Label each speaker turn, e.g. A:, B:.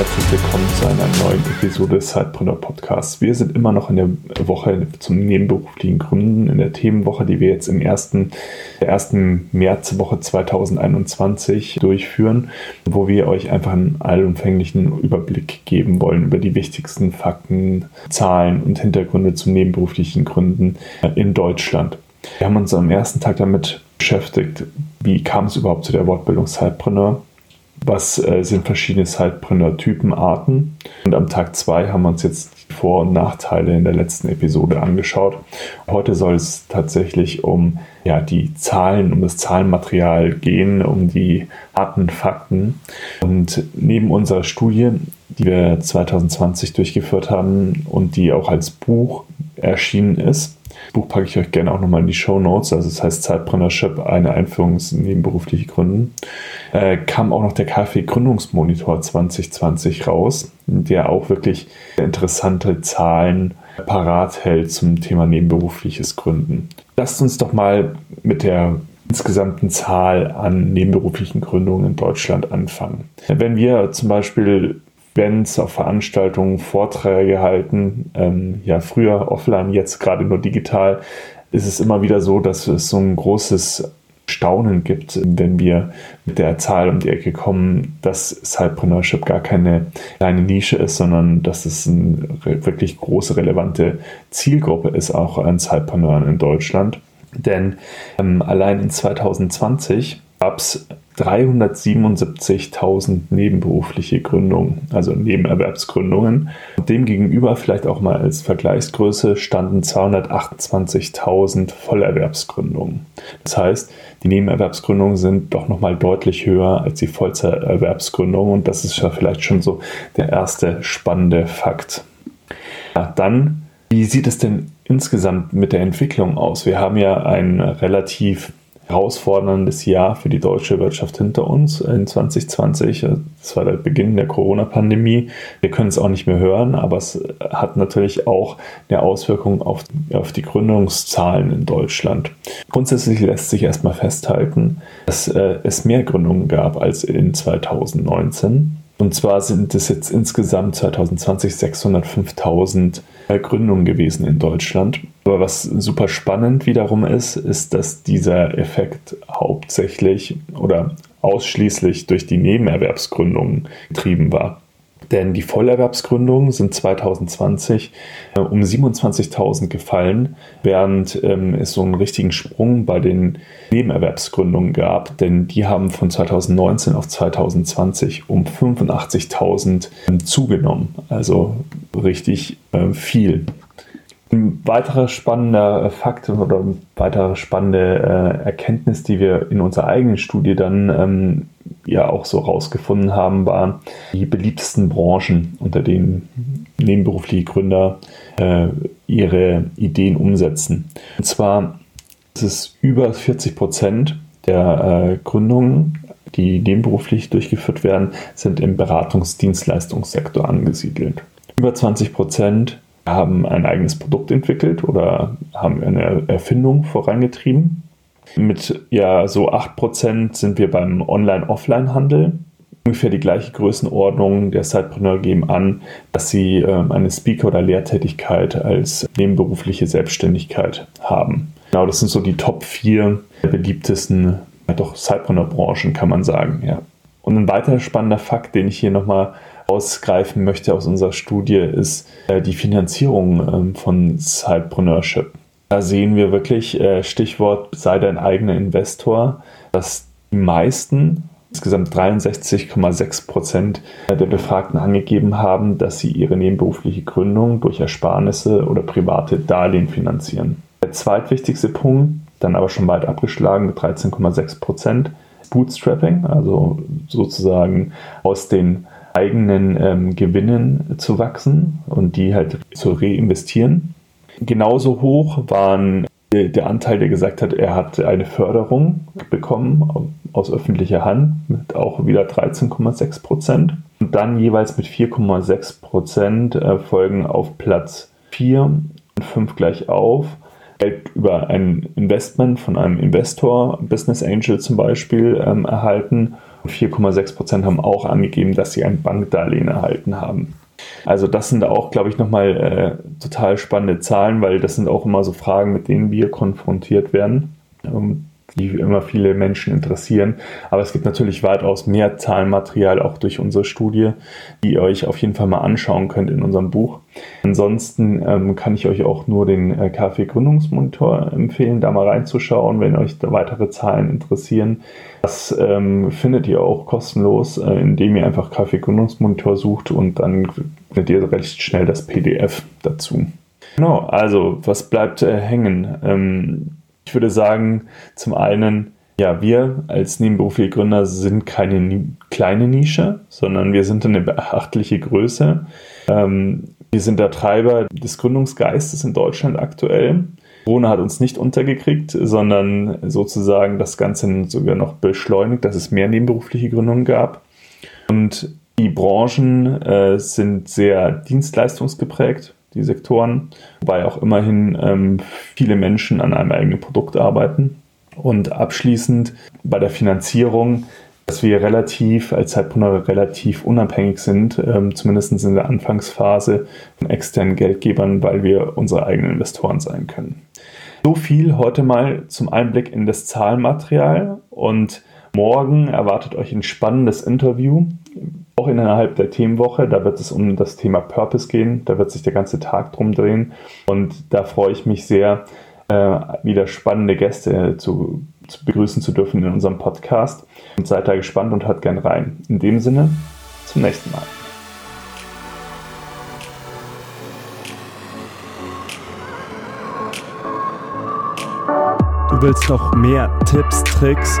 A: Herzlich willkommen zu einer neuen Episode des Sidepreneur Podcasts. Wir sind immer noch in der Woche zum nebenberuflichen Gründen, in der Themenwoche, die wir jetzt im ersten, der ersten Märzwoche 2021 durchführen, wo wir euch einfach einen allumfänglichen Überblick geben wollen über die wichtigsten Fakten, Zahlen und Hintergründe zum nebenberuflichen Gründen in Deutschland. Wir haben uns am ersten Tag damit beschäftigt, wie kam es überhaupt zu der Wortbildung Sidepreneur was äh, sind verschiedene Sidepreneur-Typen, Arten. Und am Tag 2 haben wir uns jetzt die Vor- und Nachteile in der letzten Episode angeschaut. Heute soll es tatsächlich um ja, die Zahlen, um das Zahlenmaterial gehen, um die harten Fakten. Und neben unserer Studie, die wir 2020 durchgeführt haben und die auch als Buch erschienen ist, Buch packe ich euch gerne auch nochmal in die Show Notes. Also es heißt Zeitpreneurship, eine Einführung in nebenberufliche Gründen. Äh, kam auch noch der KfW Gründungsmonitor 2020 raus, der auch wirklich interessante Zahlen parat hält zum Thema nebenberufliches Gründen. Lasst uns doch mal mit der insgesamten Zahl an nebenberuflichen Gründungen in Deutschland anfangen. Wenn wir zum Beispiel Events, auf Veranstaltungen, Vorträge halten. Ähm, ja, früher offline, jetzt gerade nur digital. Ist es immer wieder so, dass es so ein großes Staunen gibt, wenn wir mit der Zahl um die Ecke kommen, dass Cypreneurship gar keine kleine Nische ist, sondern dass es eine wirklich große, relevante Zielgruppe ist, auch an Cypreneuren in Deutschland. Denn ähm, allein in 2020 gab es 377.000 nebenberufliche Gründungen, also Nebenerwerbsgründungen. Demgegenüber vielleicht auch mal als Vergleichsgröße standen 228.000 Vollerwerbsgründungen. Das heißt, die Nebenerwerbsgründungen sind doch nochmal deutlich höher als die Vollzeiterwerbsgründungen und das ist ja vielleicht schon so der erste spannende Fakt. Ja, dann, wie sieht es denn insgesamt mit der Entwicklung aus? Wir haben ja ein relativ herausforderndes Jahr für die deutsche Wirtschaft hinter uns in 2020. Das war der Beginn der Corona-Pandemie. Wir können es auch nicht mehr hören, aber es hat natürlich auch eine Auswirkung auf, auf die Gründungszahlen in Deutschland. Grundsätzlich lässt sich erstmal festhalten, dass äh, es mehr Gründungen gab als in 2019. Und zwar sind es jetzt insgesamt 2020 605.000 Gründungen gewesen in Deutschland. Aber was super spannend wiederum ist, ist, dass dieser Effekt hauptsächlich oder ausschließlich durch die Nebenerwerbsgründungen getrieben war. Denn die Vollerwerbsgründungen sind 2020 äh, um 27.000 gefallen, während ähm, es so einen richtigen Sprung bei den Nebenerwerbsgründungen gab, denn die haben von 2019 auf 2020 um 85.000 ähm, zugenommen. Also richtig äh, viel. Ein weiterer spannender Fakt oder eine weitere spannende äh, Erkenntnis, die wir in unserer eigenen Studie dann ähm, ja auch so rausgefunden haben, waren die beliebtesten Branchen, unter denen nebenberufliche Gründer äh, ihre Ideen umsetzen. Und zwar ist es über 40 Prozent der äh, Gründungen, die nebenberuflich durchgeführt werden, sind im Beratungsdienstleistungssektor angesiedelt. Über 20 Prozent haben ein eigenes Produkt entwickelt oder haben eine Erfindung vorangetrieben. Mit ja so 8% sind wir beim Online-Offline-Handel. Ungefähr die gleiche Größenordnung der Sidepreneur geben an, dass sie äh, eine Speaker- oder Lehrtätigkeit als nebenberufliche Selbstständigkeit haben. Genau, das sind so die Top 4 der beliebtesten ja, doch Sidepreneur-Branchen, kann man sagen. Ja. Und ein weiterer spannender Fakt, den ich hier nochmal ausgreifen möchte aus unserer Studie, ist äh, die Finanzierung ähm, von Sidepreneurship. Da sehen wir wirklich, äh, Stichwort sei dein eigener Investor, dass die meisten, insgesamt 63,6 Prozent der Befragten angegeben haben, dass sie ihre nebenberufliche Gründung durch Ersparnisse oder private Darlehen finanzieren. Der zweitwichtigste Punkt, dann aber schon weit abgeschlagen mit 13,6 Prozent, Bootstrapping, also sozusagen aus den eigenen ähm, Gewinnen zu wachsen und die halt zu reinvestieren. Genauso hoch waren der Anteil, der gesagt hat, er hat eine Förderung bekommen aus öffentlicher Hand mit auch wieder 13,6 Prozent. Und dann jeweils mit 4,6 Prozent äh, folgen auf Platz 4 und 5 gleich auf. Über ein Investment von einem Investor, Business Angel zum Beispiel, ähm, erhalten. Und 4,6 Prozent haben auch angegeben, dass sie ein Bankdarlehen erhalten haben. Also das sind auch, glaube ich, nochmal äh, total spannende Zahlen, weil das sind auch immer so Fragen, mit denen wir konfrontiert werden, ähm, die immer viele Menschen interessieren. Aber es gibt natürlich weitaus mehr Zahlenmaterial auch durch unsere Studie, die ihr euch auf jeden Fall mal anschauen könnt in unserem Buch. Ansonsten ähm, kann ich euch auch nur den äh, KfW Gründungsmonitor empfehlen, da mal reinzuschauen, wenn euch weitere Zahlen interessieren. Das ähm, findet ihr auch kostenlos, äh, indem ihr einfach KfW Gründungsmonitor sucht und dann findet ihr recht schnell das PDF dazu. Genau, also was bleibt äh, hängen? Ähm, ich würde sagen, zum einen, ja, wir als nebenberufliche Gründer sind keine ni kleine Nische, sondern wir sind eine beachtliche Größe. Ähm, wir sind der Treiber des Gründungsgeistes in Deutschland aktuell. Corona hat uns nicht untergekriegt, sondern sozusagen das Ganze sogar noch beschleunigt, dass es mehr nebenberufliche Gründungen gab. Und die Branchen äh, sind sehr dienstleistungsgeprägt, die Sektoren, wobei auch immerhin ähm, viele Menschen an einem eigenen Produkt arbeiten. Und abschließend bei der Finanzierung dass wir relativ als Zeitpreneur relativ unabhängig sind, ähm, zumindest in der Anfangsphase von externen Geldgebern, weil wir unsere eigenen Investoren sein können. So viel heute mal zum Einblick in das Zahlenmaterial und morgen erwartet euch ein spannendes Interview, auch innerhalb der Themenwoche. Da wird es um das Thema Purpose gehen, da wird sich der ganze Tag drum drehen und da freue ich mich sehr, äh, wieder spannende Gäste zu zu begrüßen zu dürfen in unserem Podcast. Und seid da gespannt und hört gern rein. In dem Sinne, zum nächsten Mal.
B: Du willst noch mehr Tipps, Tricks